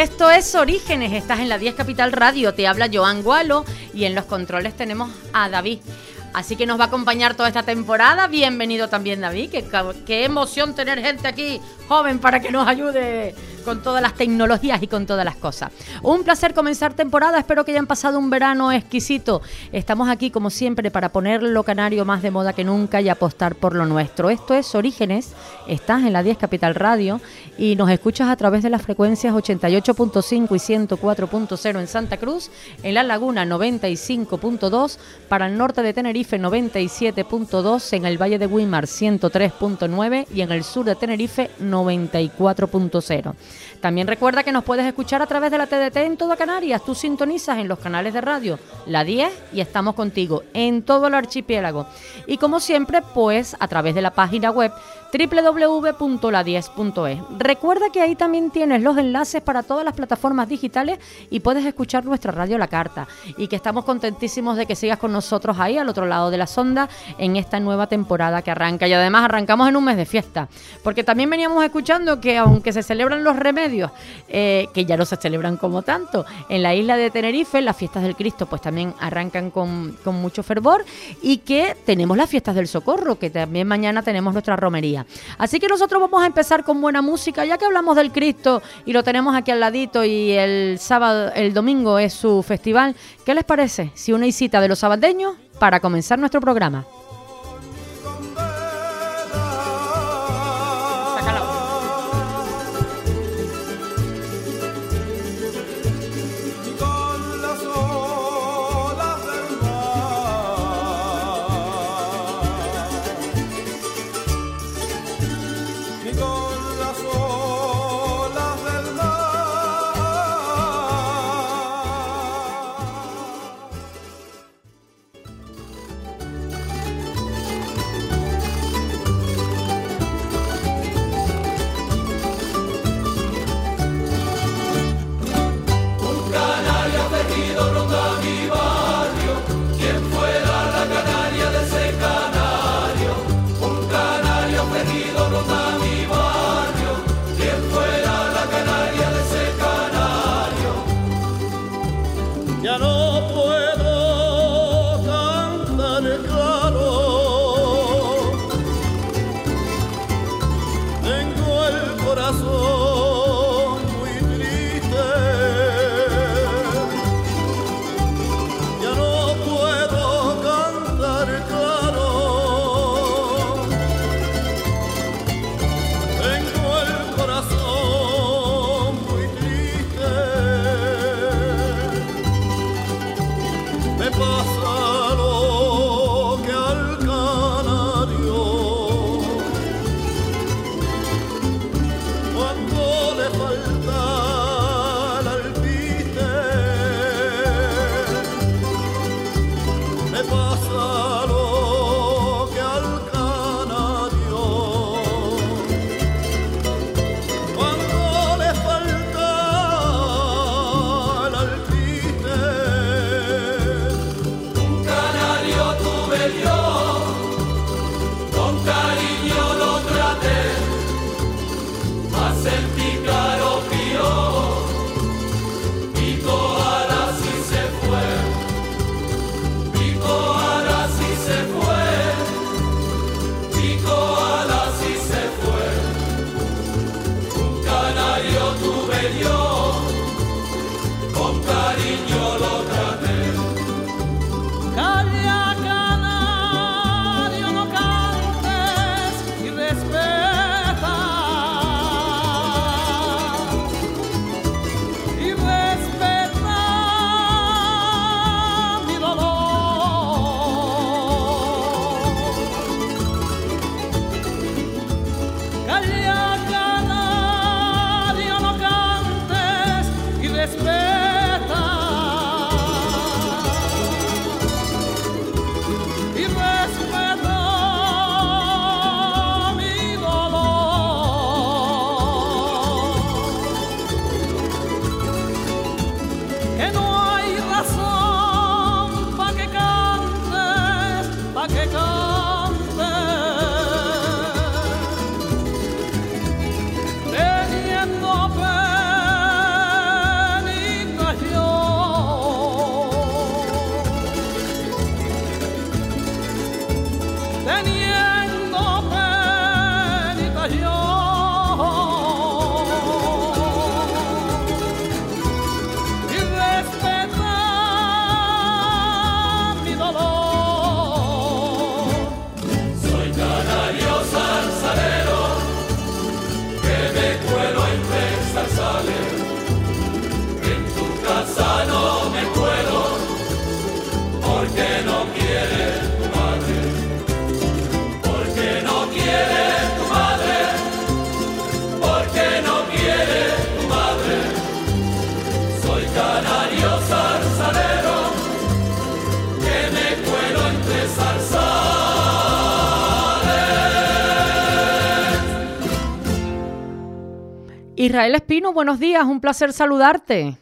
Esto es Orígenes, estás en la 10 Capital Radio, te habla Joan Gualo y en los controles tenemos a David. Así que nos va a acompañar toda esta temporada. Bienvenido también David, qué, qué emoción tener gente aquí joven para que nos ayude con todas las tecnologías y con todas las cosas. Un placer comenzar temporada, espero que hayan pasado un verano exquisito. Estamos aquí como siempre para poner lo canario más de moda que nunca y apostar por lo nuestro. Esto es Orígenes, estás en la 10 Capital Radio y nos escuchas a través de las frecuencias 88.5 y 104.0 en Santa Cruz, en La Laguna 95.2, para el norte de Tenerife 97.2, en el Valle de Guimar 103.9 y en el sur de Tenerife 94.0. También recuerda que nos puedes escuchar a través de la TDT en toda Canarias. Tú sintonizas en los canales de radio La 10 y estamos contigo en todo el archipiélago. Y como siempre, pues a través de la página web www.la10.es. Recuerda que ahí también tienes los enlaces para todas las plataformas digitales y puedes escuchar nuestra radio La Carta. Y que estamos contentísimos de que sigas con nosotros ahí al otro lado de la sonda en esta nueva temporada que arranca. Y además arrancamos en un mes de fiesta. Porque también veníamos escuchando que aunque se celebran los remedios, eh, que ya no se celebran como tanto, en la isla de Tenerife las fiestas del Cristo pues también arrancan con, con mucho fervor y que tenemos las fiestas del Socorro, que también mañana tenemos nuestra romería. Así que nosotros vamos a empezar con buena música, ya que hablamos del Cristo y lo tenemos aquí al ladito y el sábado, el domingo es su festival. ¿Qué les parece si una visita de los sabateños para comenzar nuestro programa? me passa. Israel Espino, buenos días, un placer saludarte.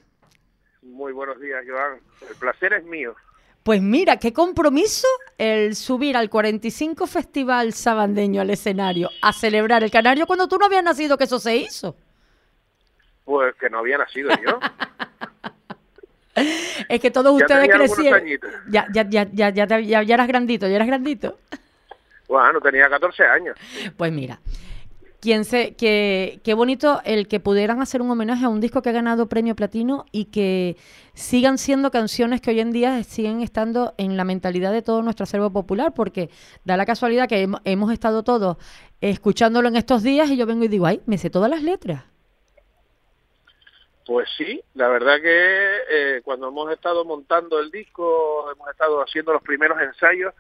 Muy buenos días, Joan. El placer es mío. Pues mira, qué compromiso el subir al 45 Festival Sabandeño al escenario a celebrar el Canario cuando tú no habías nacido que eso se hizo. Pues que no había nacido yo. es que todos ustedes crecieron. Ya, ya, ya, ya, ya, ya, ya eras grandito, ya eras grandito. Bueno, tenía 14 años. Pues mira, Quién se, que, qué bonito el que pudieran hacer un homenaje a un disco que ha ganado premio platino y que sigan siendo canciones que hoy en día siguen estando en la mentalidad de todo nuestro acervo popular, porque da la casualidad que hemos, estado todos escuchándolo en estos días y yo vengo y digo, ay, me sé todas las letras. Pues sí, la verdad que eh, cuando hemos estado montando el disco, hemos estado haciendo los primeros ensayos,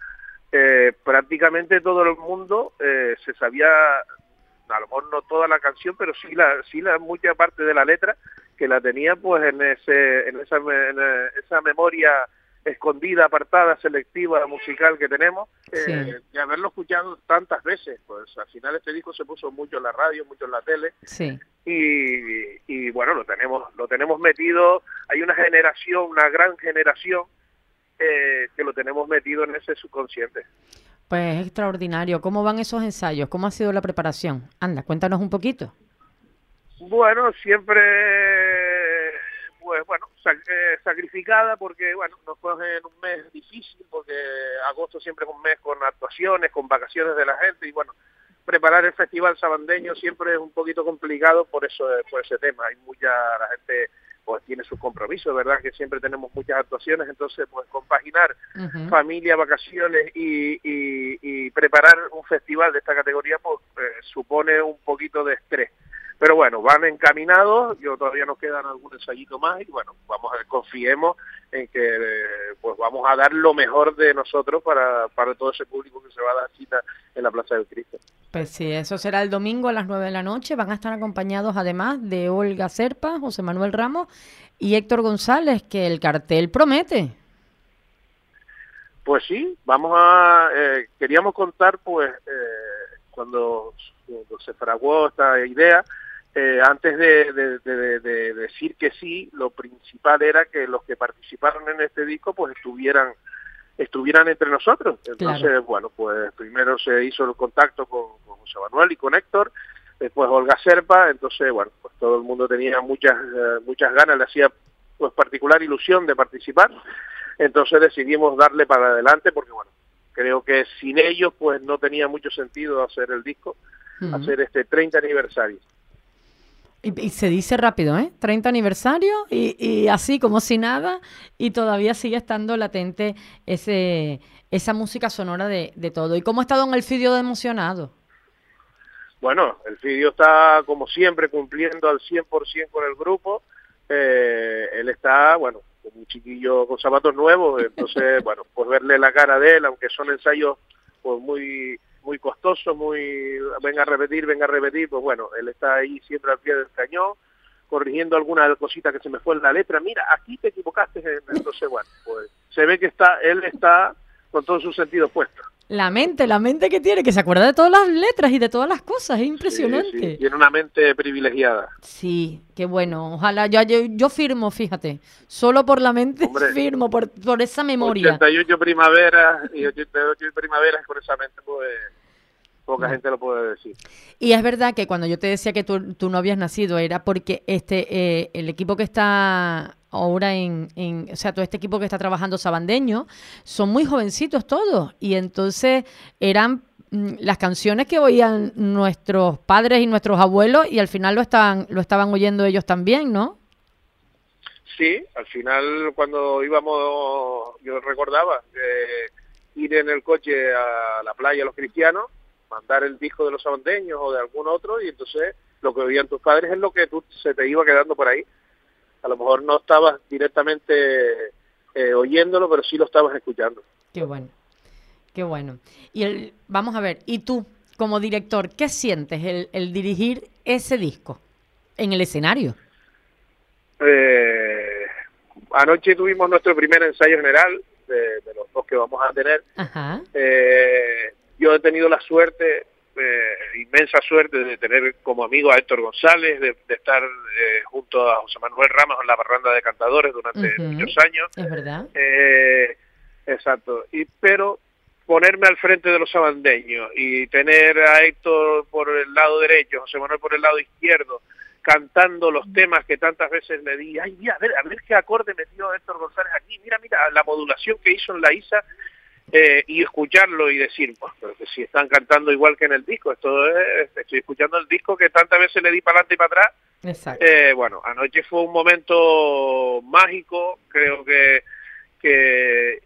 eh, prácticamente todo el mundo eh, se sabía a lo mejor no toda la canción, pero sí la, sí la mucha parte de la letra que la tenía pues en ese, en esa, en esa memoria escondida, apartada, selectiva, musical que tenemos, eh, y haberlo escuchado tantas veces, pues al final este disco se puso mucho en la radio, mucho en la tele, sí. y, y bueno, lo tenemos, lo tenemos metido, hay una generación, una gran generación eh, que lo tenemos metido en ese subconsciente. Pues extraordinario. ¿Cómo van esos ensayos? ¿Cómo ha sido la preparación? Anda, cuéntanos un poquito. Bueno, siempre, pues bueno, eh, sacrificada porque, bueno, nos coge en un mes difícil porque agosto siempre es un mes con actuaciones, con vacaciones de la gente y bueno, preparar el Festival Sabandeño siempre es un poquito complicado por eso, por ese tema. Hay mucha, la gente pues tiene sus compromisos, ¿verdad? Que siempre tenemos muchas actuaciones, entonces pues compaginar familia, vacaciones y, preparar un festival de esta categoría pues eh, supone un poquito de estrés. Pero bueno, van encaminados, yo todavía nos quedan algún ensayito más y bueno, vamos a confiemos en que pues vamos a dar lo mejor de nosotros para, para todo ese público que se va a dar cita en la Plaza del Cristo. Pues sí, eso será el domingo a las 9 de la noche. Van a estar acompañados además de Olga Serpa, José Manuel Ramos y Héctor González, que el cartel promete. Pues sí, vamos a... Eh, queríamos contar pues eh, cuando, se fraguó esta idea, eh, antes de, decir que sí, lo principal era que los que participaron en este disco pues estuvieran estuvieran entre nosotros. Entonces, bueno, pues primero se hizo el contacto con, José Manuel y con Héctor, después Olga Serpa, entonces, bueno, pues todo el mundo tenía muchas eh, muchas ganas, le hacía pues particular ilusión de participar, entonces decidimos darle para adelante porque, bueno, creo que sin ellos pues no tenía mucho sentido hacer el disco, hacer este 30 aniversario. Y, se dice rápido, ¿eh? 30 aniversario y, así como si nada y todavía sigue estando latente ese esa música sonora de, todo. ¿Y cómo está Don Elfidio de emocionado? Bueno, Elfidio está como siempre cumpliendo al 100% con el grupo. Eh, él está, bueno, como un chiquillo con zapatos nuevos, entonces, bueno, pues verle la cara de él, aunque son ensayos pues muy muy costoso, muy venga a repetir, venga a repetir, pues bueno, él está ahí siempre al pie del cañón, corrigiendo alguna cosita que se me fue en la letra, mira, aquí te equivocaste, entonces bueno, pues se ve que está, él está con todos sus sentidos puestos. La mente, la mente que tiene, que se acuerda de todas las letras y de todas las cosas, es impresionante. Tiene una mente privilegiada. Sí, qué bueno. Ojalá, yo, yo, firmo, fíjate, solo por la mente firmo, por, por esa memoria. 88 primavera y 88 primavera por esa mente pues poca gente lo puede decir. Y es verdad que cuando yo te decía que tú, no habías nacido era porque este eh, el equipo que está ahora en, o sea, todo este equipo que está trabajando sabandeño, son muy jovencitos todos. Y entonces eran mm, las canciones que oían nuestros padres y nuestros abuelos y al final lo estaban, lo estaban oyendo ellos también, ¿no? Sí, al final cuando íbamos, yo recordaba ir en el coche a la playa los cristianos, mandar el disco de los sabandeños o de algún otro y entonces lo que oían tus padres es lo que tú, se te iba quedando por ahí. A lo mejor no estabas directamente eh, oyéndolo, pero sí lo estabas escuchando. Qué bueno, qué bueno. Y el, vamos a ver, ¿y tú como director, qué sientes el, el dirigir ese disco en el escenario? Eh, anoche tuvimos nuestro primer ensayo general de, los dos que vamos a tener. Eh, yo he tenido la suerte eh, inmensa suerte de tener como amigo a Héctor González, de, estar eh, junto a José Manuel Ramos en la barranda de cantadores durante muchos años. Es verdad. Eh, exacto. Y, pero ponerme al frente de los sabandeños y tener a Héctor por el lado derecho, José Manuel por el lado izquierdo, cantando los temas que tantas veces le di, ay, mira, a ver, a ver qué acorde metió Héctor González aquí, mira, mira, la modulación que hizo en la ISA eh, y escucharlo y decir, pero que si están cantando igual que en el disco, esto es, estoy escuchando el disco que tantas veces le di para adelante y para atrás. Eh, bueno, anoche fue un momento mágico, creo que, que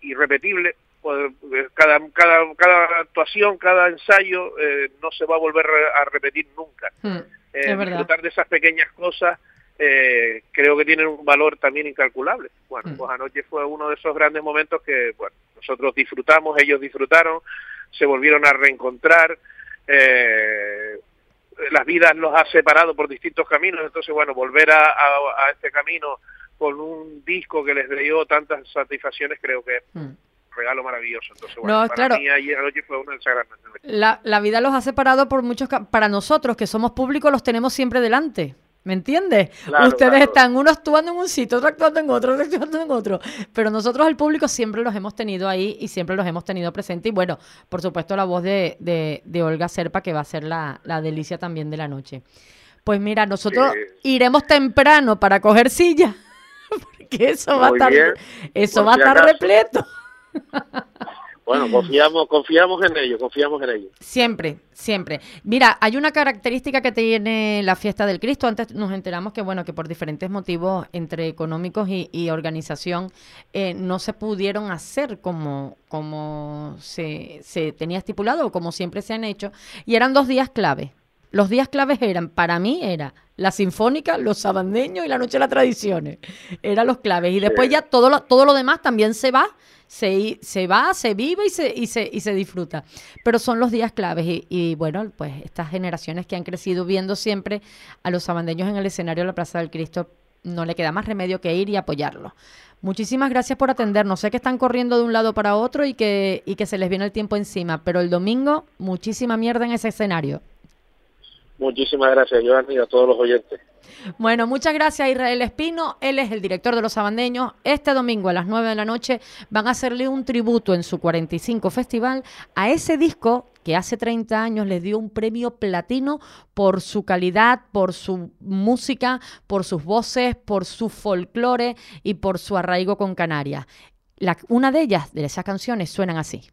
irrepetible. Pues, cada, cada, cada actuación, cada ensayo eh, no se va a volver a repetir nunca. Hmm, disfrutar de esas pequeñas cosas eh, creo que tienen un valor también incalculable. Bueno, mm. pues anoche fue uno de esos grandes momentos que, bueno, nosotros disfrutamos, ellos disfrutaron, se volvieron a reencontrar, eh, las vidas los ha separado por distintos caminos, entonces, bueno, volver a, este camino con un disco que les dio tantas satisfacciones, creo que es mm. un regalo maravilloso. Entonces, bueno, para mí anoche fue una de esas grandes. La, la vida los ha separado por muchos, para nosotros que somos públicos los tenemos siempre delante. ¿Me entiendes? Ustedes están uno actuando en un sitio, otro actuando en otro, otro actuando en otro. Pero nosotros, el público, siempre los hemos tenido ahí y siempre los hemos tenido presente. Y bueno, por supuesto, la voz de, de, Olga Serpa, que va a ser la, delicia también de la noche. Pues mira, nosotros iremos temprano para coger silla, porque eso va a estar, eso va a estar repleto. Bueno, confiamos, confiamos en ello, confiamos en ello. Siempre, siempre. Mira, hay una característica que tiene la fiesta del Cristo. Antes nos enteramos que, bueno, que por diferentes motivos entre económicos y, organización eh, no se pudieron hacer como, como se, se tenía estipulado o como siempre se han hecho. Y eran dos días clave. Los días claves eran, para mí, era la sinfónica, los sabandeños y la noche de las tradiciones. Eran los claves. Y después ya todo lo, todo lo demás también se va se, se va, se vive y se, y, se, y se disfruta. Pero son los días claves y, bueno, pues estas generaciones que han crecido viendo siempre a los sabandeños en el escenario de la Plaza del Cristo, no le queda más remedio que ir y apoyarlo. Muchísimas gracias por atendernos. Sé que están corriendo de un lado para otro y que, y que se les viene el tiempo encima, pero el domingo muchísima mierda en ese escenario. Muchísimas gracias, Giovanni, y a todos los oyentes. Bueno, muchas gracias Israel Espino. Él es el director de Los Sabandeños. Este domingo a las 9 de la noche van a hacerle un tributo en su 45 festival a ese disco que hace 30 años les dio un premio platino por su calidad, por su música, por sus voces, por su folclore y por su arraigo con Canarias. una de ellas, de esas canciones, suenan así.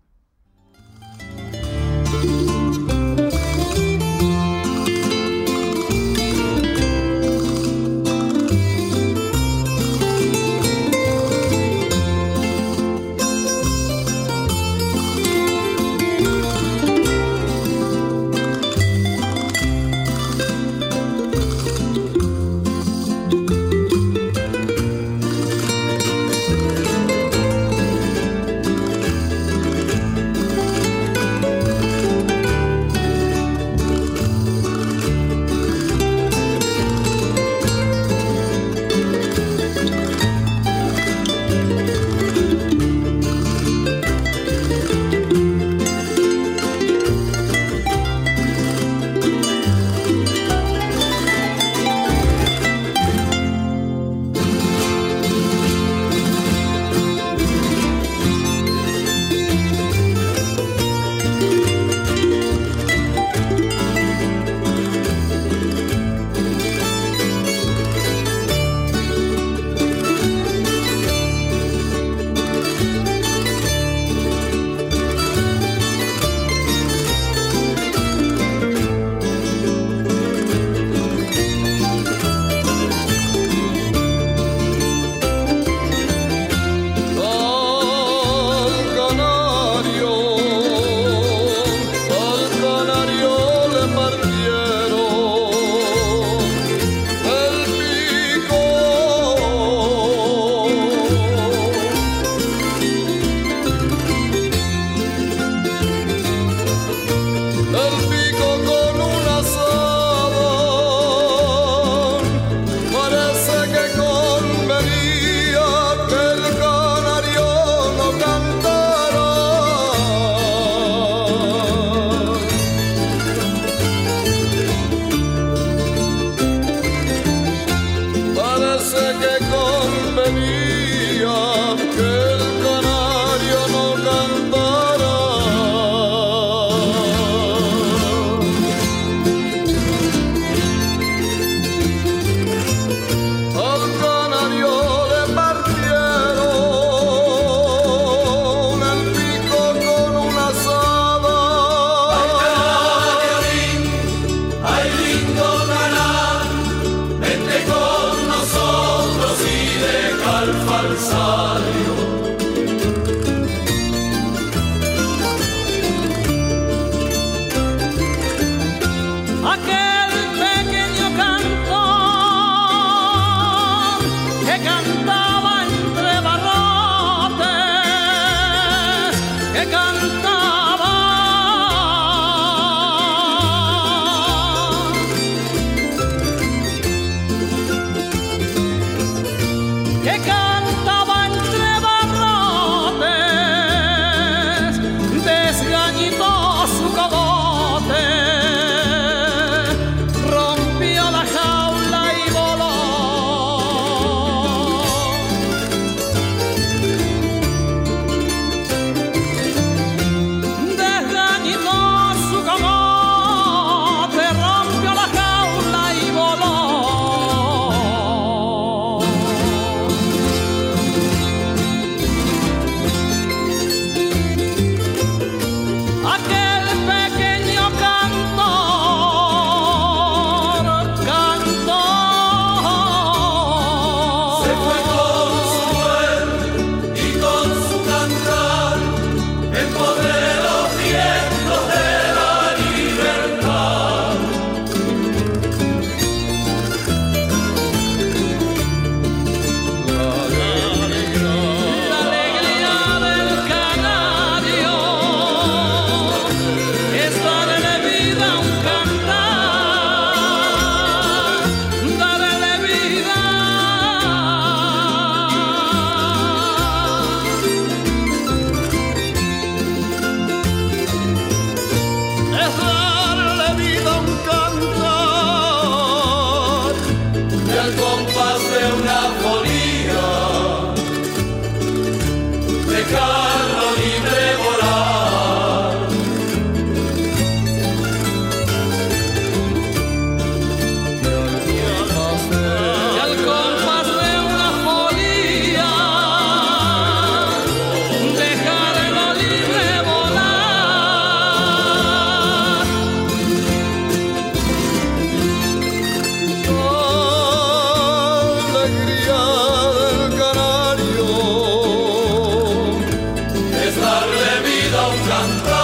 darle vida a un cantar.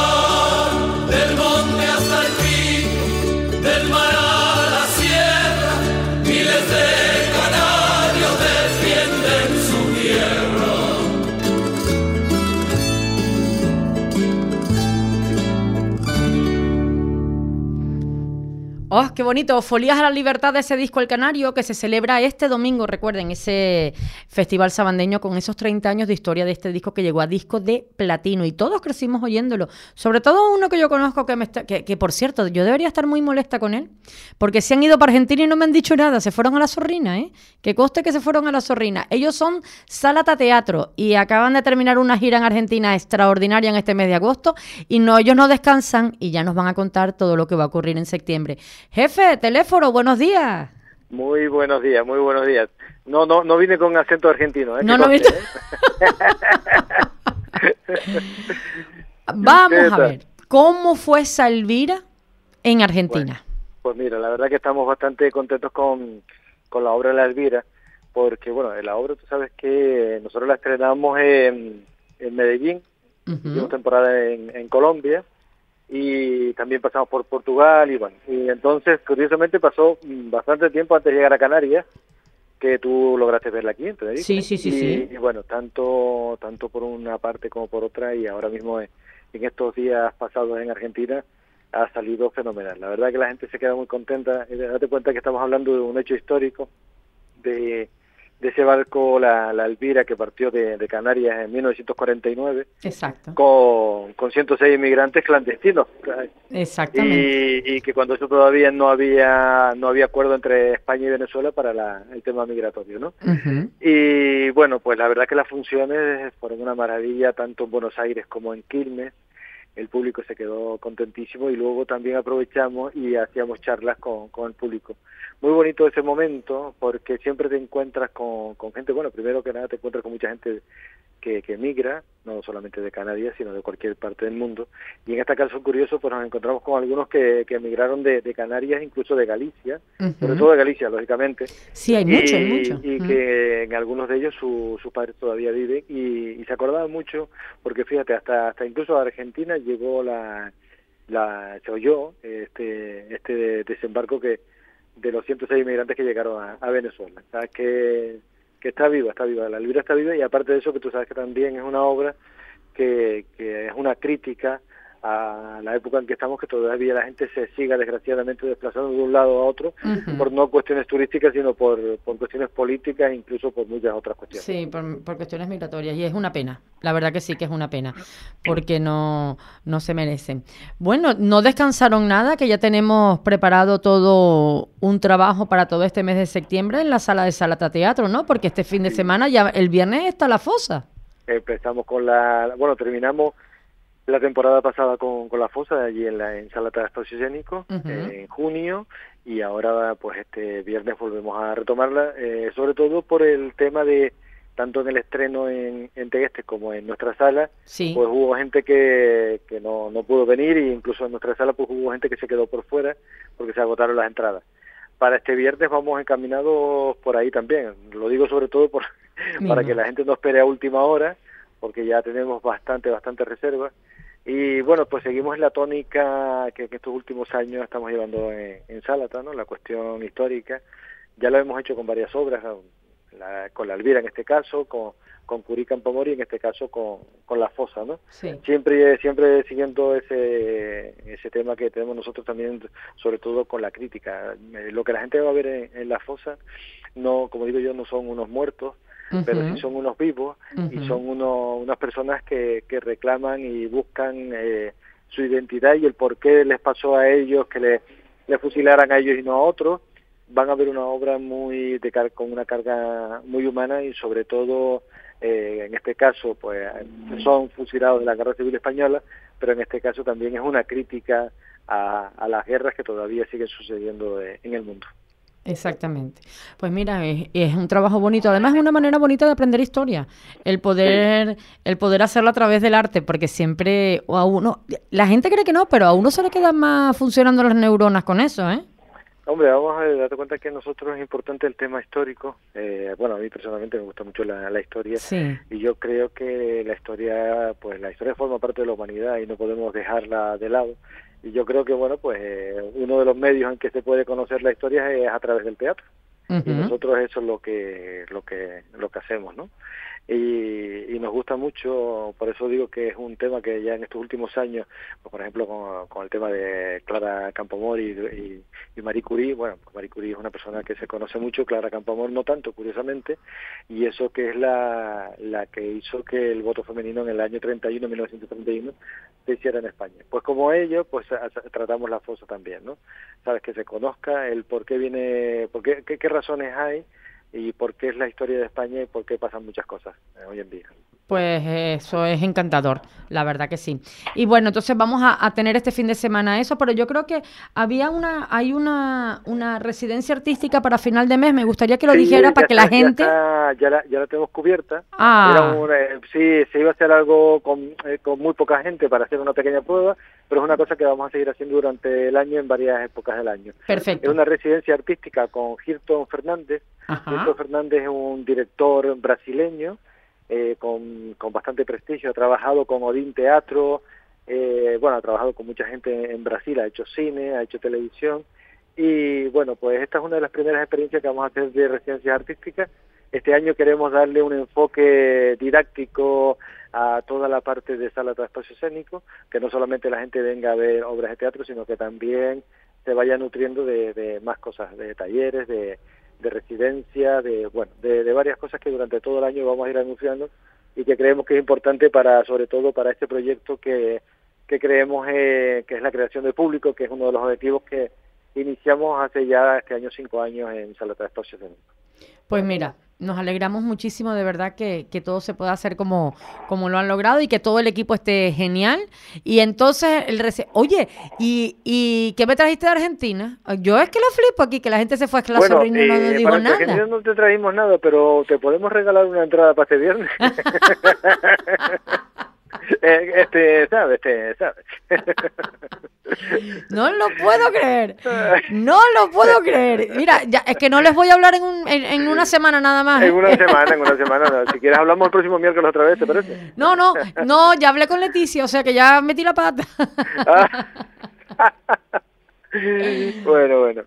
Oh, qué bonito. Folías a la libertad de ese disco El Canario que se celebra este domingo, recuerden, ese festival sabandeño con esos 30 años de historia de este disco que llegó a disco de platino y todos crecimos oyéndolo. Sobre todo uno que yo conozco que, me está, que, por cierto, yo debería estar muy molesta con él porque se han ido para Argentina y no me han dicho nada. Se fueron a la Zorrina, ¿eh? Que coste que se fueron a la Zorrina. Ellos son Salata Teatro y acaban de terminar una gira en Argentina extraordinaria en este mes de agosto y no, ellos no descansan y ya nos van a contar todo lo que va a ocurrir en septiembre. Jefe, teléfono, buenos días. Muy buenos días, muy buenos días. No, no, no vine con acento argentino. ¿eh? No, no viste. Vamos a ver, ¿cómo fue Salvira en Argentina? pues mira, la verdad que estamos bastante contentos con, con la obra de la Elvira, porque bueno, la obra tú sabes que nosotros la estrenamos en, en Medellín, uh temporada en, en Colombia, y también pasamos por Portugal y bueno, y entonces curiosamente pasó bastante tiempo antes de llegar a Canarias que tú lograste verla aquí en Sí, sí, sí, y, sí. Y bueno, tanto tanto por una parte como por otra y ahora mismo en, estos días pasados en Argentina ha salido fenomenal. La verdad que la gente se queda muy contenta. Date cuenta que estamos hablando de un hecho histórico de de ese barco, la, la Elvira, que partió de, Canarias en 1949. Exacto. Con, con 106 inmigrantes clandestinos. Exactamente. Y, que cuando eso todavía no había no había acuerdo entre España y Venezuela para la, el tema migratorio, ¿no? Y bueno, pues la verdad que las funciones fueron una maravilla, tanto en Buenos Aires como en Quilmes el público se quedó contentísimo y luego también aprovechamos y hacíamos charlas con, con el público. Muy bonito ese momento porque siempre te encuentras con, con gente, bueno, primero que nada te encuentras con mucha gente que, que migra, no solamente de Canarias, sino de cualquier parte del mundo. Y en este caso curioso, pues nos encontramos con algunos que, que emigraron de, de Canarias, incluso de Galicia, sobre todo de Galicia, lógicamente. Sí, hay mucho, hay mucho. Y que en algunos de ellos sus su padres todavía viven y, se acordaban mucho, porque fíjate, hasta, hasta incluso a Argentina llegó la, la se oyó este, este desembarco que de los 106 inmigrantes que llegaron a, a Venezuela. ¿Sabes? Que que está viva, está viva, la libra está viva y aparte de eso que tú sabes que también es una obra que, que es una crítica a la época en que estamos, que todavía la gente se siga desgraciadamente desplazando de un lado a otro, por no cuestiones turísticas, sino por, por cuestiones políticas e incluso por muchas otras cuestiones. Sí, por, por, cuestiones migratorias, y es una pena, la verdad que sí que es una pena, porque no, no se merecen. Bueno, no descansaron nada, que ya tenemos preparado todo un trabajo para todo este mes de septiembre en la sala de Salata Teatro, ¿no? Porque este fin de semana, ya el viernes está la fosa. Empezamos con la, bueno, terminamos la temporada pasada con, con la fosa allí en la en Salata de Espacio Escénico en junio y ahora pues este viernes volvemos a retomarla eh, sobre todo por el tema de tanto en el estreno en, en Tegueste como en nuestra sala sí. pues hubo gente que, que no, no pudo venir e incluso en nuestra sala pues hubo gente que se quedó por fuera porque se agotaron las entradas. Para este viernes vamos encaminados por ahí también. Lo digo sobre todo por, para que la gente no espere a última hora porque ya tenemos bastante bastante reservas y bueno, pues seguimos la tónica que en estos últimos años estamos llevando en, en ¿no? La cuestión histórica. Ya lo hemos hecho con varias obras, la, con la Elvira en este caso, con, con Curí Campomori en este caso con, con La Fosa, ¿no? Siempre, siempre siguiendo ese, ese tema que tenemos nosotros también, sobre todo con la crítica. Eh, lo que la gente va a ver en, en La Fosa, no, como digo yo, no son unos muertos, pero sí son unos vivos y son uno, unas personas que, que reclaman y buscan eh, su identidad y el por qué les pasó a ellos que le, le fusilaran a ellos y no a otros. Van a ver una obra muy de con una carga muy humana y sobre todo eh, en este caso pues son fusilados de la guerra civil española, pero en este caso también es una crítica a, a las guerras que todavía siguen sucediendo eh, en el mundo. Exactamente. Pues mira, es, un trabajo bonito. Además es una manera bonita de aprender historia. El poder, el poder hacerlo a través del arte, porque siempre o a uno, la gente cree que no, pero a uno se le quedan más funcionando las neuronas con eso, ¿eh? Hombre, vamos a darte cuenta que a nosotros es importante el tema histórico. Eh, bueno, a mí personalmente me gusta mucho la, la historia sí. y yo creo que la historia, pues la historia forma parte de la humanidad y no podemos dejarla de lado y yo creo que bueno pues eh, uno de los medios en que se puede conocer la historia es a través del teatro. Y nosotros eso es lo que lo que lo que hacemos no y, nos gusta mucho, por eso digo que es un tema que ya en estos últimos años, pues, por ejemplo con, el tema de Clara Campomor y, y, Marie Curie, bueno, pues Marie Curie es una persona que se conoce mucho, Clara Campomor no tanto, curiosamente, y eso que es la, la que hizo que el voto femenino en el año 31, 1931, se hiciera en España. Pues como ellos, pues tratamos la fosa también, ¿no? Sabes, que se conozca el por qué viene, por qué, qué razones hay, y por qué es la historia de España y por qué pasan muchas cosas eh, hoy en día. Pues eso es encantador, la verdad que sí. Y bueno, entonces vamos a, tener este fin de semana eso, pero yo creo que había una, hay una, una residencia artística para final de mes. Me gustaría que lo dijera para que la gente. Ya, la, ya la tenemos cubierta. Ah. Eh, sí, se iba a hacer algo con, eh, con muy poca gente para hacer una pequeña prueba, pero es una cosa que vamos a seguir haciendo durante el año en varias épocas del año. Perfecto. Es una residencia artística con Hilton Fernández. Hilton Fernández es un director brasileño eh, con, bastante prestigio, ha trabajado con Odín Teatro, eh, bueno, ha trabajado con mucha gente en Brasil, ha hecho cine, ha hecho televisión y bueno, pues esta es una de las primeras experiencias que vamos a hacer de residencias artísticas. Este año queremos darle un enfoque didáctico a toda la parte de sala de espacio escénico, que no solamente la gente venga a ver obras de teatro, sino que también se vaya nutriendo de, de más cosas, de talleres, de, de residencia, de bueno, de, varias cosas que durante todo el año vamos a ir anunciando y que creemos que es importante para, sobre todo para este proyecto que, que creemos eh, que es la creación de público, que es uno de los objetivos que iniciamos hace ya este año cinco años en Salata de Espacios Pues mira, nos alegramos muchísimo de verdad que, que, todo se pueda hacer como, como lo han logrado y que todo el equipo esté genial. Y entonces, el oye, ¿y, ¿y qué me trajiste de Argentina? Yo es que lo flipo aquí, que la gente se fue a clase bueno, y no eh, digo nada. no te trajimos nada, pero te podemos regalar una entrada para este viernes. Eh, este, ¿sabes? Este, ¿sabes? No lo puedo creer. No lo puedo creer. Mira, ya, es que no les voy a hablar en, un, en, una semana nada más. En ¿eh? una semana, en una semana. Si quieres hablamos el próximo miércoles otra vez, ¿te parece? No, no, no, ya hablé con Leticia, o sea que ya metí la pata. Bueno, bueno.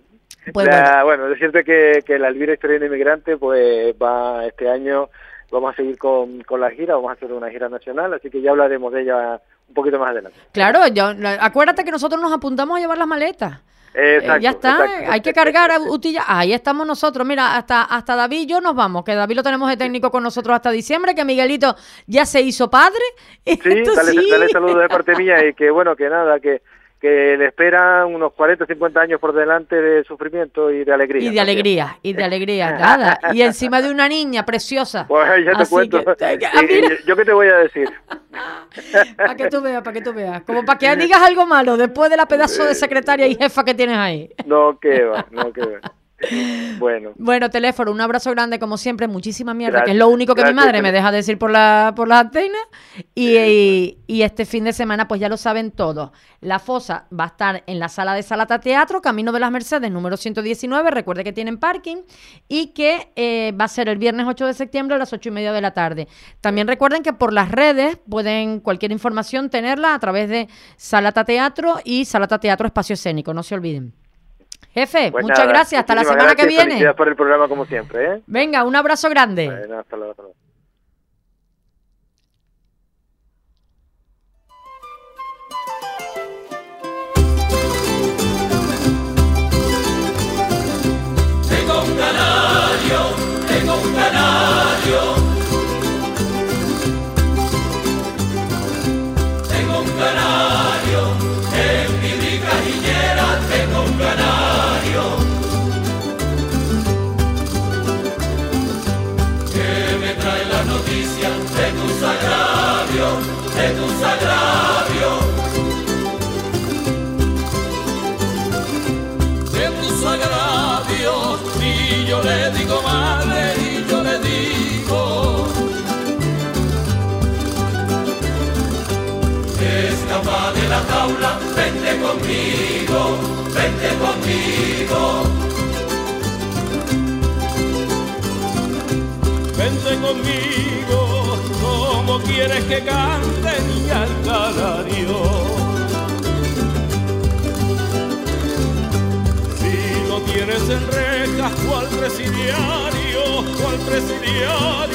Pues bueno. bueno, decirte que, que la Elvira Historia de Inmigrante pues va este año vamos a seguir con, con la gira, vamos a hacer una gira nacional, así que ya hablaremos de ella un poquito más adelante. Claro, yo, acuérdate que nosotros nos apuntamos a llevar las maletas. Eh, ya está, hay que cargar a Utilla. Ahí estamos nosotros. Mira, hasta, hasta David y yo nos vamos, que David lo tenemos de técnico con nosotros hasta diciembre, que Miguelito ya se hizo padre. Sí, dale, dale saludos de parte mía y que bueno, que nada, que que le esperan unos 40 o 50 años por delante de sufrimiento y de alegría. Y de alegría, y de alegría, nada. Y encima de una niña preciosa. Pues ya te cuento. Ah, ¿Yo qué te voy a decir? para que tú veas, para que tú veas. Como para que digas algo malo después de la pedazo de secretaria y jefa que tienes ahí. No, que va, no, que va. Bueno. Bueno, teléfono, un abrazo grande como siempre, muchísima mierda, que es lo único que mi madre me deja decir por la por las antenas. Y, este fin de semana, pues ya lo saben todos. La fosa va a estar en la sala de Salata Teatro, Camino de las Mercedes, número 119. Recuerde que tienen parking y que eh, va a ser el viernes 8 de septiembre a las 8 y media de la tarde. También recuerden que por las redes pueden cualquier información tenerla a través de Salata Teatro y Salata Teatro Espacio Escénico, no se olviden. Jefe, pues muchas gracias. Hasta la semana que viene. Gracias por el programa como siempre. ¿eh? Venga, un abrazo grande. Bueno, hasta luego. Hasta luego. Tengo un canario, tengo un canario. Tengo un canario, en mi cajillera tengo un canario. Vente conmigo, vente conmigo. Vente conmigo, como quieres que cante mi alcalario. Si no tienes en rejas, cual presidiario, cual presidiario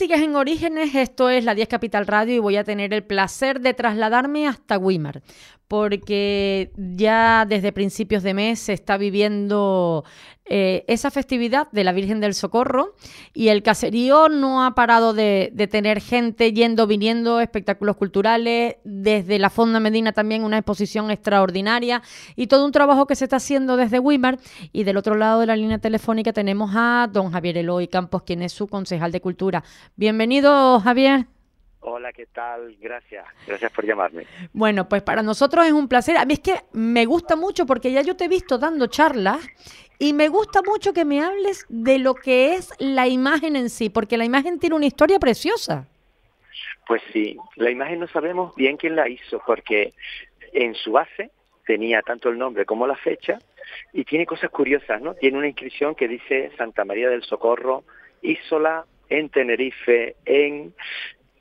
sigues en Orígenes, esto es la 10 Capital Radio y voy a tener el placer de trasladarme hasta Weimar, porque ya desde principios de mes se está viviendo eh, esa festividad de la Virgen del Socorro y el caserío no ha parado de, tener gente yendo, viniendo, espectáculos culturales, desde la Fonda Medina también una exposición extraordinaria y todo un trabajo que se está haciendo desde Weimar y del otro lado de la línea telefónica tenemos a don Javier Eloy Campos, quien es su concejal de Cultura. Bienvenido, Javier. Hola, ¿qué tal? Gracias. Gracias por llamarme. Bueno, pues para nosotros es un placer. A mí es que me gusta mucho porque ya yo te he visto dando charlas y me gusta mucho que me hables de lo que es la imagen en sí, porque la imagen tiene una historia preciosa. Pues sí, la imagen no sabemos bien quién la hizo porque en su base tenía tanto el nombre como la fecha y tiene cosas curiosas, ¿no? Tiene una inscripción que dice Santa María del Socorro, Isola en Tenerife, en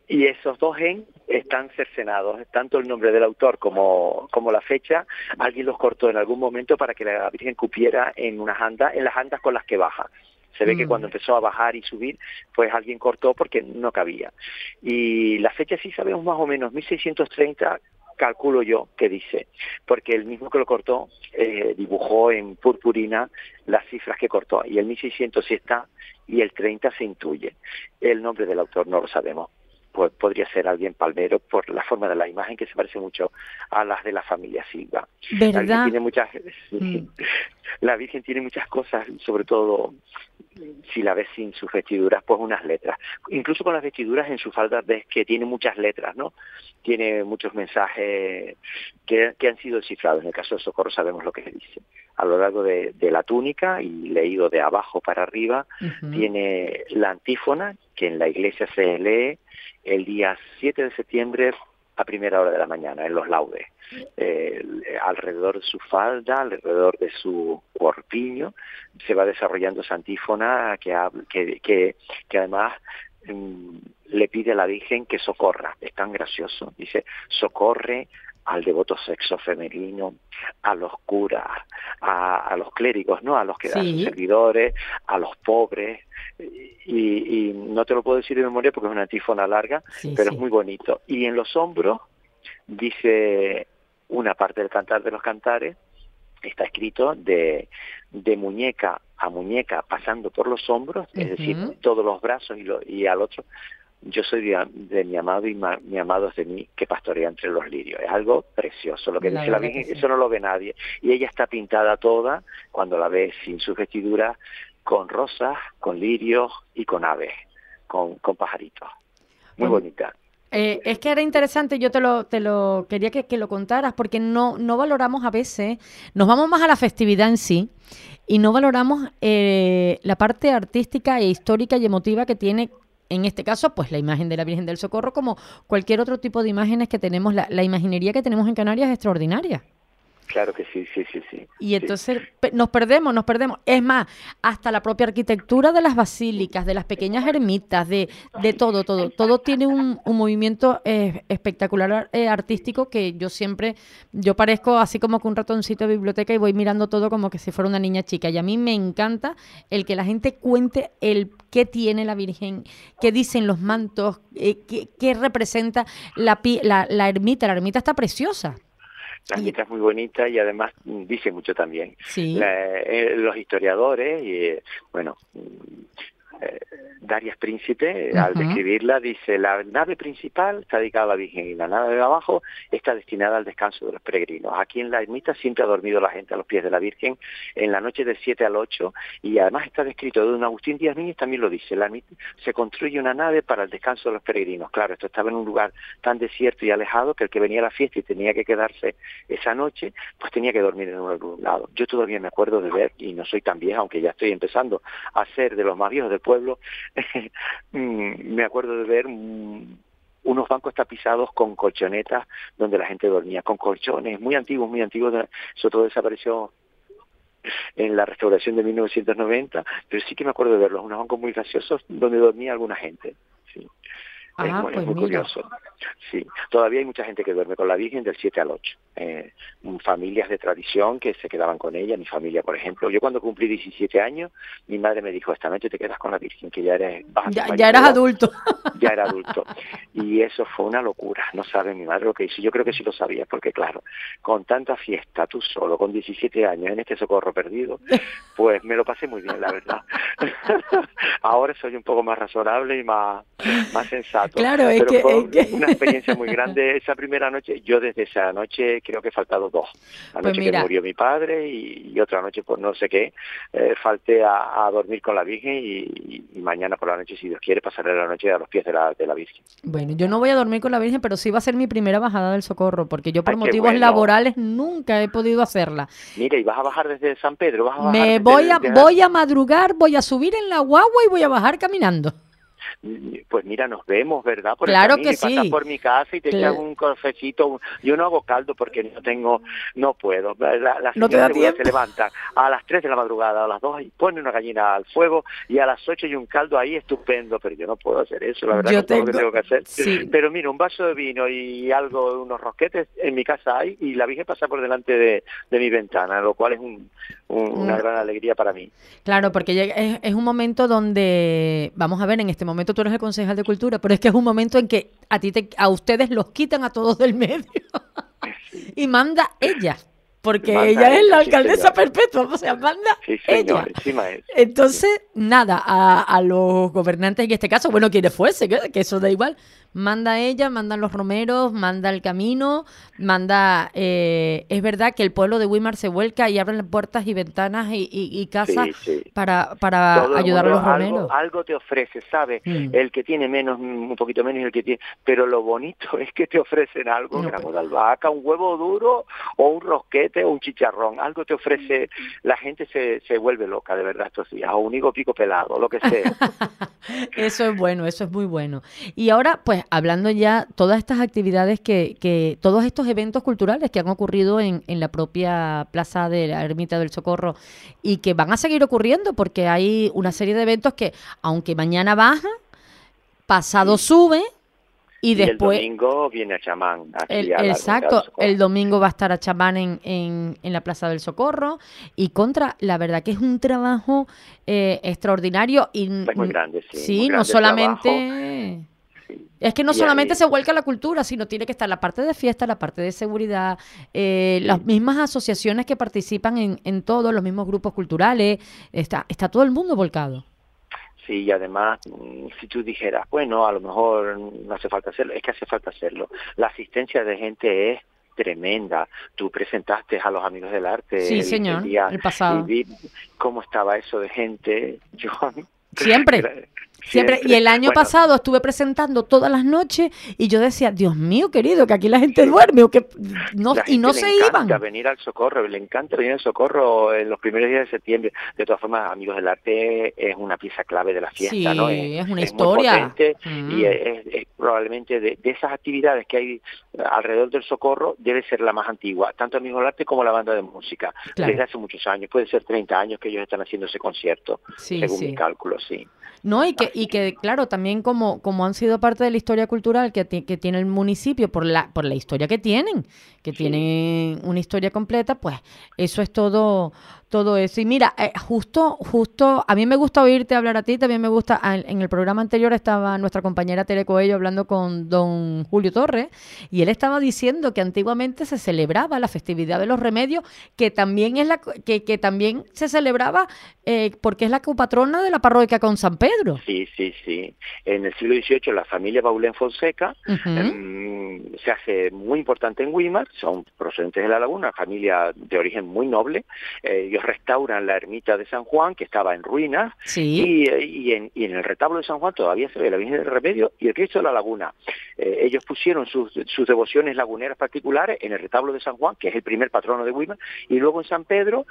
y esos dos en están cercenados, tanto el nombre del autor como, como la fecha, alguien los cortó en algún momento para que la Virgen cupiera en unas andas, en las andas con las que baja. Se ve que cuando mm. empezó a bajar y subir, pues alguien cortó porque no cabía. Y la fecha sí sabemos más o menos, 1630 calculo yo que dice, porque el mismo que lo cortó eh, dibujó en purpurina las cifras que cortó, y el 1600 sí está, y el 30 se intuye. El nombre del autor no lo sabemos pues podría ser alguien palmero por la forma de la imagen que se parece mucho a las de la familia Silva. ¿Verdad? La Virgen tiene muchas, mm. la Virgen tiene muchas cosas, sobre todo si la ves sin sus vestiduras, pues unas letras. Incluso con las vestiduras en su falda ves que tiene muchas letras, ¿no? Tiene muchos mensajes que, han sido descifrados. En el caso de Socorro sabemos lo que dice. A lo largo de, la túnica y leído de abajo para arriba, tiene la antífona, que en la iglesia se lee el día 7 de septiembre a primera hora de la mañana, en los laudes. Eh, alrededor de su falda, alrededor de su corpiño, se va desarrollando esa antífona que, que, que, además mm, le pide a la Virgen que socorra. Es tan gracioso. Dice, socorre al devoto sexo femenino, a los curas, a, los clérigos, ¿no? A los que dan servidores, a los pobres. Y, no te lo puedo decir de memoria porque es una antífona larga, pero es muy bonito. Y en los hombros dice una parte del cantar de los cantares, está escrito de, de muñeca a muñeca pasando por los hombros, es decir, todos los brazos y, lo, y al otro yo soy de, mi amado y mi amado es de mí que pastorea entre los lirios. Es algo precioso. Lo que dice la Virgen, eso no lo ve nadie. Y ella está pintada toda, cuando la ves sin su vestidura, con rosas, con lirios y con aves, con, con pajaritos. Muy bonita. Eh, es que era interesante, yo te lo, te lo quería que, que, lo contaras, porque no, no valoramos a veces, nos vamos más a la festividad en sí y no valoramos eh, la parte artística e histórica y emotiva que tiene en este caso, pues la imagen de la Virgen del Socorro, como cualquier otro tipo de imágenes que tenemos, la, la imaginería que tenemos en Canarias es extraordinaria. Claro que sí, sí, sí, sí. Y entonces nos perdemos, nos perdemos. Es más, hasta la propia arquitectura de las basílicas, de las pequeñas ermitas, de, de todo, todo. Todo tiene un, un movimiento eh, espectacular eh, artístico que yo siempre, yo parezco así como que un ratoncito de biblioteca y voy mirando todo como que si fuera una niña chica. Y a mí me encanta el que la gente cuente el qué tiene la Virgen, qué dicen los mantos, eh, qué, qué, representa la, la, la ermita. La ermita está preciosa. La ermita es muy bonita y además dice mucho también. Eh, los historiadores, y, bueno, eh, Darias Príncipe, al describirla, dice, la nave principal está dedicada a la Virgen y la nave de abajo está destinada al descanso de los peregrinos. Aquí en la ermita siempre ha dormido la gente a los pies de la Virgen en la noche del 7 al 8 y además está descrito de un Agustín Díaz Núñez también lo dice, la, se construye una nave para el descanso de los peregrinos. Claro, esto estaba en un lugar tan desierto y alejado que el que venía a la fiesta y tenía que quedarse esa noche, pues tenía que dormir en algún lado. Yo todavía me acuerdo de ver, y no soy tan vieja, aunque ya estoy empezando a ser de los más viejos del pueblo, mm, me acuerdo de ver unos bancos tapizados con colchonetas donde la gente dormía, con colchones muy antiguos, muy antiguos, eso todo desapareció en la restauración de 1990, pero sí que me acuerdo de verlos, unos bancos muy graciosos donde dormía alguna gente. Ah, es, muy, pues curioso. Sí, todavía hay mucha gente que duerme con la Virgen del 7 al 8. Eh, familias de tradición que se quedaban con ella, mi familia, por ejemplo. Yo cuando cumplí 17 años, mi madre me dijo, esta noche te quedas con la Virgen, que ya eres... Ya, ya eras adulto. Ya era adulto. Y eso fue una locura. No sabe mi madre lo que hizo. Yo creo que sí lo sabía, porque claro, con tanta fiesta, tú solo, con 17 años, en este socorro perdido, pues me lo pasé muy bien, la verdad. Ahora soy un poco más razonable y más, más sensato Claro, es, que, una experiencia muy grande esa primera noche. Yo desde esa noche creo que he faltado dos. La pues noche que murió mi padre y, otra noche por no sé qué, eh, falté a, dormir con la Virgen y, mañana por la noche, si Dios quiere, pasaré la noche a los pies de la, de la Virgen. Bueno, yo no voy a dormir con la Virgen, pero sí va a ser mi primera bajada del socorro, porque yo por motivos laborales nunca he podido hacerla. Mire, ¿y vas a bajar desde San Pedro? ¿Vas a Me voy a, voy a madrugar, voy a subir en la guagua y voy a bajar caminando pues mira, nos vemos, ¿verdad? Por claro que sí. Pasas por mi casa y te hago un cafecito. Yo no hago caldo porque no tengo, no puedo. La, no te da se levanta a las 3 de la madrugada, a las 2 y pone una gallina al fuego y a las 8 hay un caldo ahí estupendo, pero yo no puedo hacer eso, la verdad, yo tengo... que tengo que hacer. Pero mira, un vaso de vino y algo, unos rosquetes en mi casa hay y la Virgen pasa por delante de, mi ventana, lo cual es una mm. gran alegría para mí. Claro, porque es, es un momento donde, vamos a ver, en este momento tú eres el concejal de cultura, pero es que es un momento en que a ti te, a ustedes los quitan a todos del medio y manda ella. Porque ella es la alcaldesa perpetua, o sea, manda ella. Entonces, nada, a, a, los gobernantes en este caso, bueno, quienes fuese, que, que eso da igual, manda ella, mandan los romeros, manda el camino, manda... Eh, es verdad que el pueblo de Weimar se vuelca y abren puertas y ventanas y, casas para, para ayudar a los romeros. Algo, te ofrece, ¿sabes? Mm. El que tiene menos, un poquito menos, el que tiene... Pero lo bonito es que te ofrecen algo, una pues. albahaca, un huevo duro o un rosquete o un chicharrón. Algo te ofrece, la gente se, se vuelve loca de verdad estos días, o un higo pico pelado, lo que sea. eso es bueno, eso es muy bueno. Y ahora, pues, hablando ya todas estas actividades que, que todos estos eventos culturales que han ocurrido en, en, la propia plaza de la Ermita del Socorro y que van a seguir ocurriendo porque hay una serie de eventos que, aunque mañana baja, pasado sube y, después... el domingo viene a Chamán. exacto, el domingo va a estar a Chamán en, en, en, la Plaza del Socorro y contra, la verdad que es un trabajo eh, extraordinario. Y, muy grande, sí. Sí, no solamente... Es que no solamente se vuelca la cultura, sino tiene que estar la parte de fiesta, la parte de seguridad, eh, las mismas asociaciones que participan en, en todos, los mismos grupos culturales, está, está todo el mundo volcado. Sí, y además, mm, si tú dijeras, bueno, a lo mejor no hace falta hacerlo, es que hace falta hacerlo. La asistencia de gente es tremenda. Tú presentaste a los amigos del arte sí, señor, el, pasado. Y vi cómo estaba eso de gente. Yo, Siempre. Siempre. Y el año pasado estuve presentando todas las noches y yo decía, Dios mío, querido, que aquí la gente duerme o que no, y no se iban. Le venir al socorro, le encanta venir al socorro en los primeros días de septiembre. De todas formas, Amigos del Arte es una pieza clave de la fiesta, ¿no? Es, es una historia. Y mm. es, probablemente de, esas actividades que hay alrededor del socorro, debe ser la más antigua, tanto Amigos del Arte como la banda de música. Desde hace muchos años, puede ser 30 años que ellos están haciendo ese concierto, según mi cálculo, sí. No, y y que claro, también como, como han sido parte de la historia cultural que, que tiene el municipio por la, por la historia que tienen, que tienen una historia completa, pues eso es todo, todo eso. Y mira, eh, justo, justo, a mí me gusta oírte hablar a ti, también me gusta, en el programa anterior estaba nuestra compañera Tere Coello hablando con don Julio Torres y él estaba diciendo que antiguamente se celebraba la festividad de los remedios, que también es la que, que también se celebraba eh, porque es la copatrona de la parroquia con San Pedro. Sí, sí, sí. En el siglo XVIII la familia Baulén Fonseca em, se hace muy importante en Weimar, son procedentes de la laguna, familia de origen muy noble. Eh, ellos restauran la ermita de San Juan, que estaba en ruinas, Sí. y, eh, y en, y en el retablo de San Juan todavía se ve la Virgen del Remedio y el Cristo de la Laguna. Eh, ellos pusieron sus, sus devociones laguneras particulares en el retablo de San Juan, que es el primer patrono de Weimar, y luego en San Pedro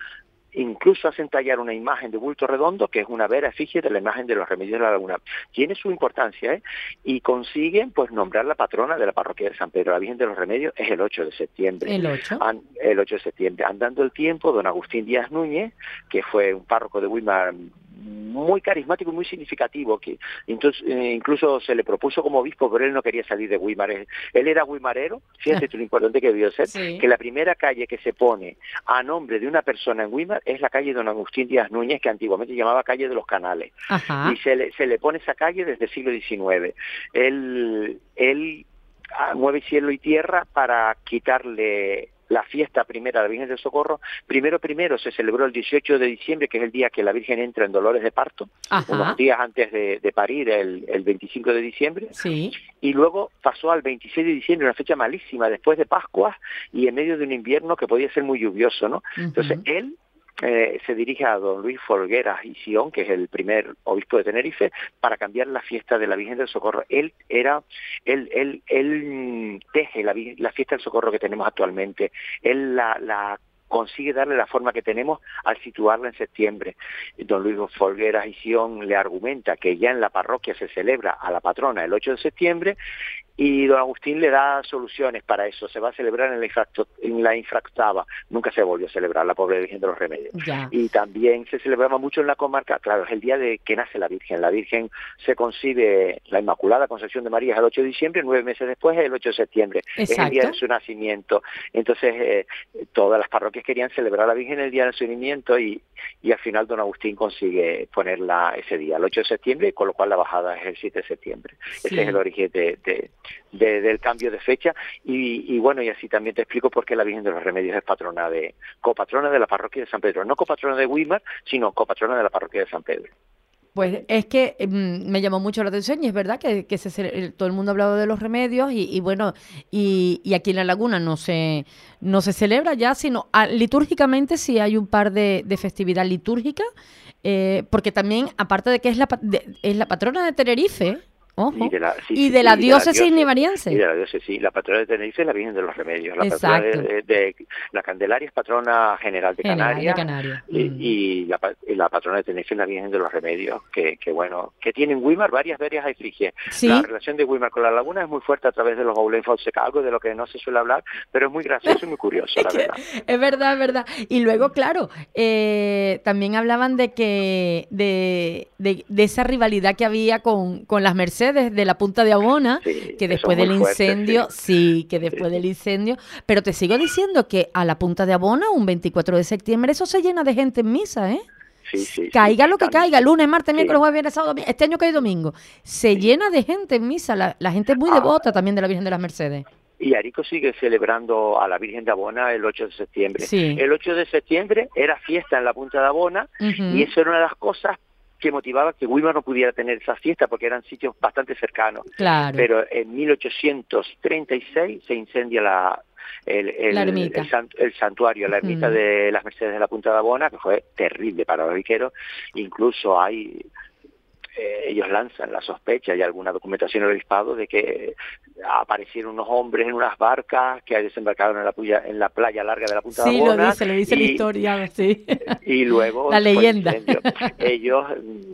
incluso hacen tallar una imagen de bulto redondo, que es una vera efigie de la imagen de los remedios de la laguna. Tiene su importancia, ¿eh? Y consiguen, pues, nombrar la patrona de la parroquia de San Pedro. La Virgen de los Remedios es el 8 de septiembre. El 8. An- el 8 de septiembre. Andando el tiempo, don Agustín Díaz Núñez, que fue un párroco de Weimar muy carismático y muy significativo, que entonces, eh, incluso se le propuso como obispo, pero él no quería salir de Weimar. Él, era wimarero, fíjate tú lo importante que debió ser, Sí. que la primera calle que se pone a nombre de una persona en Weimar es la calle don Agustín Díaz Núñez, que antiguamente llamaba calle de los Canales Ajá. y se le, se le pone esa calle desde el siglo XIX. Él, él ah, mueve cielo y tierra para quitarle la fiesta primera a la Virgen del Socorro. Primero, primero se celebró el 18 de diciembre, que es el día que la Virgen entra en dolores de parto, Ajá. unos días antes de, de parir, el, el 25 de diciembre Sí. y luego pasó al 26 de diciembre, una fecha malísima, después de Pascua y en medio de un invierno que podía ser muy lluvioso, ¿no? Entonces él eh, se dirige a don Luis Folgueras y Sion, que es el primer obispo de Tenerife, para cambiar la fiesta de la Virgen del Socorro. Él era, él, él, él teje la fiesta del Socorro que tenemos actualmente. Él la, la consigue darle la forma que tenemos al situarla en septiembre. Don Luis Folgueras y Sion le argumenta que ya en la parroquia se celebra a la patrona el 8 de septiembre y don Agustín le da soluciones para eso. Se va a celebrar en la, infracto- en la infractava. Nunca se volvió a celebrar la pobre Virgen de los Remedios. Ya. Y también se celebraba mucho en la comarca, claro, es el día de que nace la Virgen. La Virgen se concibe, la Inmaculada Concepción de María es el 8 de diciembre, nueve meses después es el 8 de septiembre. Es el día Exacto. de su nacimiento. Entonces, eh, todas las parroquias querían celebrar a la Virgen el día de su nacimiento y, y al final don Agustín consigue ponerla ese día, el 8 de septiembre, con lo cual la bajada es el 7 de septiembre. Sí. Ese es el origen de, de- de- del cambio de fecha y, y bueno, y así también te explico por qué la Virgen de los Remedios es patrona de, copatrona de la parroquia de San Pedro, no copatrona de Weimar, sino copatrona de la parroquia de San Pedro. Pues es que mm, me llamó mucho la atención y es verdad que, que se todo el mundo ha hablado de los remedios y, y bueno, y, aquí en La Laguna no se, no se celebra ya, sino ah, litúrgicamente sí hay un par de, festividad litúrgica, eh, porque también, aparte de que es la, es la patrona de Tenerife, ojo, Y de la, sí, y de sí, la diócesis nivariense. Y de la diócesis. La patrona de Tenerife es la Virgen de los Remedios. La patrona de, Exacto. de- de- la Candelaria es patrona general de Canarias. Y, Mm. y la, pa- y la patrona de Tenerife es la Virgen de los Remedios, que, que bueno, que tiene en Weimar varias varias efigies. Sí. La relación de Weimar con la laguna es muy fuerte a través de los Baulen Fonseca, algo de lo que no se suele hablar, pero es muy gracioso y muy curioso, la verdad. Es verdad, es verdad. Y luego, claro, eh, también hablaban de que de, de, de esa rivalidad que había con, con las Mercedes de la Punta de Abona, Sí, que después del incendio, sí. sí, que después del incendio, pero te sigo diciendo que a la Punta de Abona, un 24 de septiembre, eso se llena de gente en misa, ¿eh? Sí, sí, sí. Caiga lo que También. caiga, lunes, martes, miércoles, jueves, viernes, sábado, domingo. Este año que hay domingo. Se llena de gente en misa. La, la gente es muy Ah. devota también de la Virgen de las Mercedes. Y Arico sigue celebrando a la Virgen de Abona el 8 de septiembre. Sí. El 8 de septiembre era fiesta en la Punta de Abona y eso era una de las cosas que motivaba que Weimar no pudiera tener esa fiesta porque eran sitios bastante cercanos. Claro. Pero en 1836 se incendia la, el, el- La ermita. el san- el santuario, la ermita Mm. de las Mercedes de la Punta de Abona, que fue terrible para los viqueros. Incluso hay eh, ellos lanzan la sospecha y alguna documentación del obispado de que aparecieron unos hombres en unas barcas que desembarcaron en la, puya- en la playa larga de la Punta Sí, de lo Abona. dice, lo dice la y- historia, sí. y luego La leyenda. ellos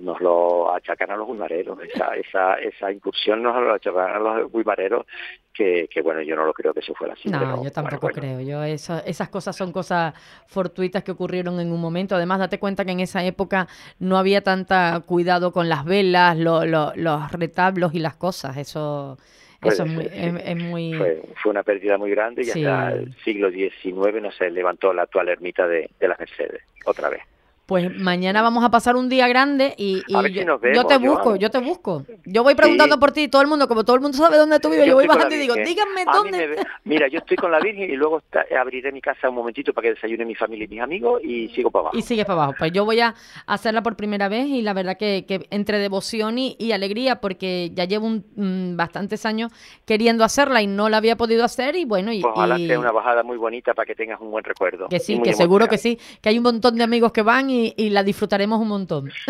nos lo achacan a los buimareros esa esa esa incursión nos lo achacan a los buimareros que, que bueno yo no lo creo que eso fuera así No, pero, yo tampoco bueno. creo. Yo eso, esas cosas son cosas fortuitas que ocurrieron en un momento. Además, date cuenta que en esa época no había tanta cuidado con las velas, lo- lo- los retablos y las cosas. Eso, eso es muy, es, es muy fue, fue una pérdida muy grande y Sí. hasta el siglo XIX no se levantó la actual ermita de, de las Mercedes otra vez Pues mañana vamos a pasar un día grande y, yo, si te busco, yo te busco. Yo voy preguntando Sí. por ti y todo el mundo, como todo el mundo sabe dónde tú vives, yo, Yo voy bajando y digo, díganme A dónde. me Mira, yo estoy con la Virgen y luego está- abriré mi casa un momentito para que desayune mi familia y mis amigos y sigo para abajo. Y sigues para abajo. Pues yo voy a hacerla por primera vez y la verdad que, que entre devoción y, y alegría, porque ya llevo un- mm, bastantes años queriendo hacerla y no la había podido hacer y bueno, y, Pues ojalá y- sea una bajada muy bonita para que tengas un buen recuerdo. que sí, que seguro que sí, que hay un montón de amigos que van y, y la disfrutaremos un montón.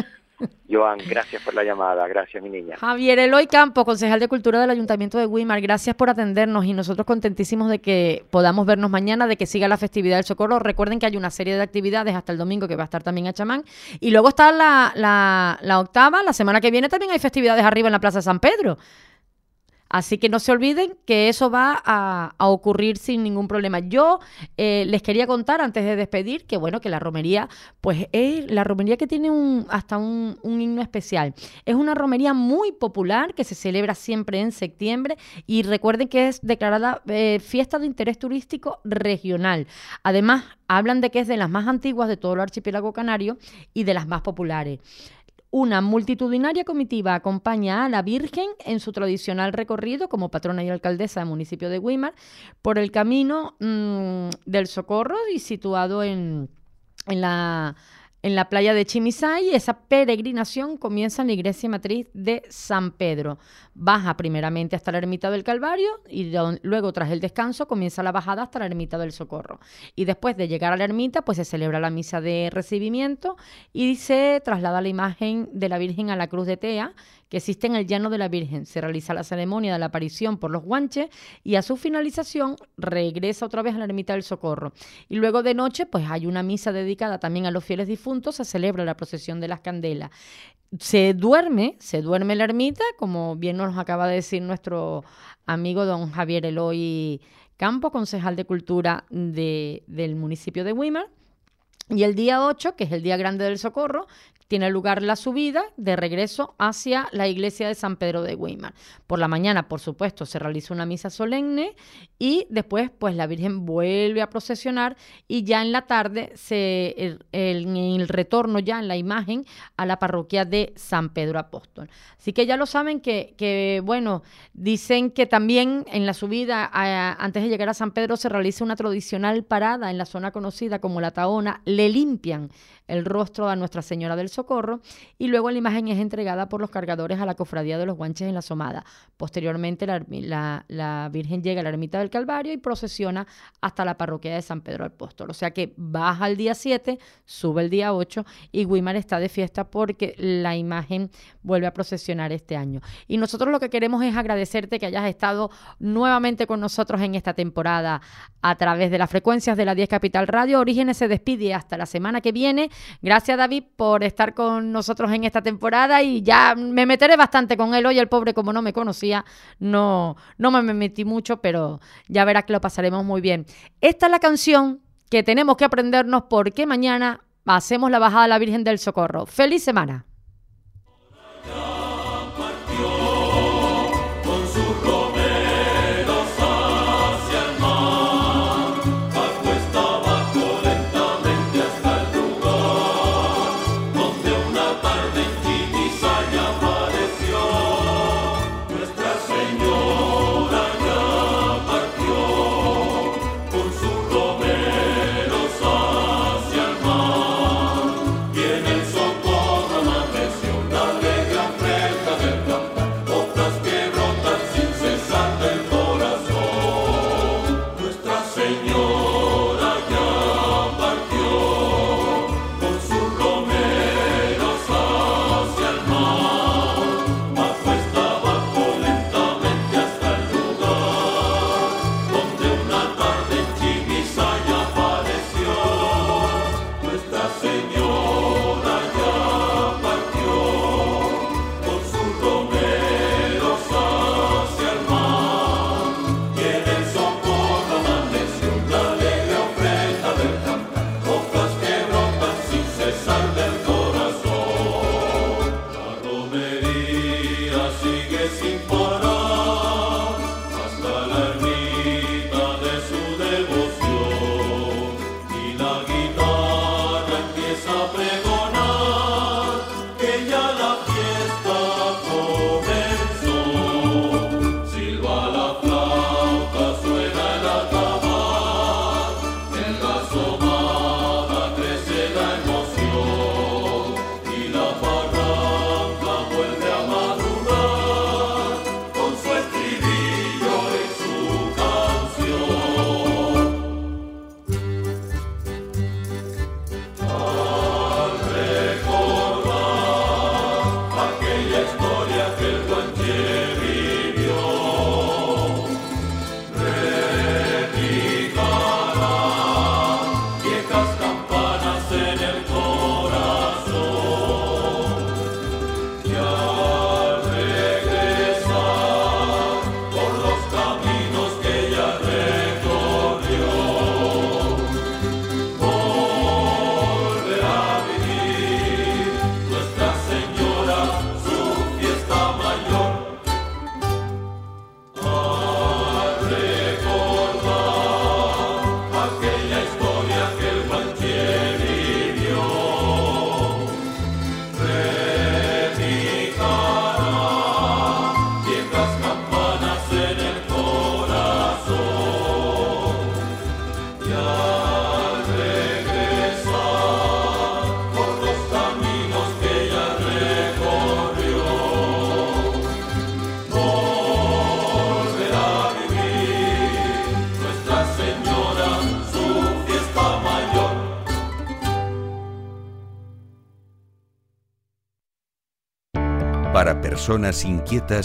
Joan, gracias por la llamada, gracias mi niña. Javier Eloy Campo, concejal de Cultura del Ayuntamiento de Guimar, gracias por atendernos y nosotros contentísimos de que podamos vernos mañana, de que siga la festividad del Socorro. Recuerden que hay una serie de actividades hasta el domingo que va a estar también a Chamán. Y luego está la, la- la octava, la semana que viene también hay festividades arriba en la Plaza San Pedro. Así que no se olviden que eso va a, ocurrir sin ningún problema. Yo eh, les quería contar antes de despedir que bueno, que la romería, pues es la romería que tiene un, hasta un, un himno especial. Es una romería muy popular que se celebra siempre en septiembre y recuerden que es declarada eh, fiesta de interés turístico regional. Además, hablan de que es de las más antiguas de todo el archipiélago canario y de las más populares. Una multitudinaria comitiva acompaña a la Virgen en su tradicional recorrido como patrona y alcaldesa del municipio de Guimar por el camino mm, del Socorro y situado en, en la, en la playa de Chimisay. Esa peregrinación comienza en la iglesia matriz de San Pedro. Baja primeramente hasta la ermita del Calvario y luego tras el descanso comienza la bajada hasta la ermita del Socorro. Y después de llegar a la ermita pues se celebra la misa de recibimiento y se traslada la imagen de la Virgen a la cruz de Tea existe en el llano de la Virgen. Se realiza la ceremonia de la aparición por los guanches y a su finalización regresa otra vez a la ermita del Socorro. Y luego de noche, pues hay una misa dedicada también a los fieles difuntos, se celebra la procesión de las candelas. Se duerme, se duerme la ermita, como bien nos acaba de decir nuestro amigo don Javier Eloy Campo, concejal de Cultura de- del municipio de Weimar. Y el día 8, que es el día grande del socorro, tiene lugar la subida de regreso hacia la iglesia de San Pedro de Weimar. Por la mañana, por supuesto, se realiza una misa solemne y después, pues la Virgen vuelve a procesionar y ya en la tarde, se, el, el- retorno ya en la imagen a la parroquia de San Pedro Apóstol. Así que ya lo saben que, que, bueno, dicen que también en la subida, antes de llegar a San Pedro, se realiza una tradicional parada en la zona conocida como la Taona. Le limpian el rostro a Nuestra Señora del Socorro y luego la imagen es entregada por los cargadores a la cofradía de los guanches en la Somada. Posteriormente la, Virgen llega a la ermita del Calvario y procesiona hasta la parroquia de San Pedro Apóstol. O sea que baja el día 7, sube el día 8 y Guimar está de fiesta porque la imagen vuelve a procesionar este año. Y nosotros lo que queremos es agradecerte que hayas estado nuevamente con nosotros en esta temporada a través de las frecuencias de la 10 Capital Radio. Orígenes se despide hasta la semana que viene. Gracias David por estar con nosotros en esta temporada y ya me meteré bastante con él hoy, el pobre como no me conocía, no, no me metí mucho, pero ya verás que lo pasaremos muy bien. Esta es la canción que tenemos que aprendernos porque mañana hacemos la bajada a la Virgen del Socorro. ¡Feliz semana! Personas inquietas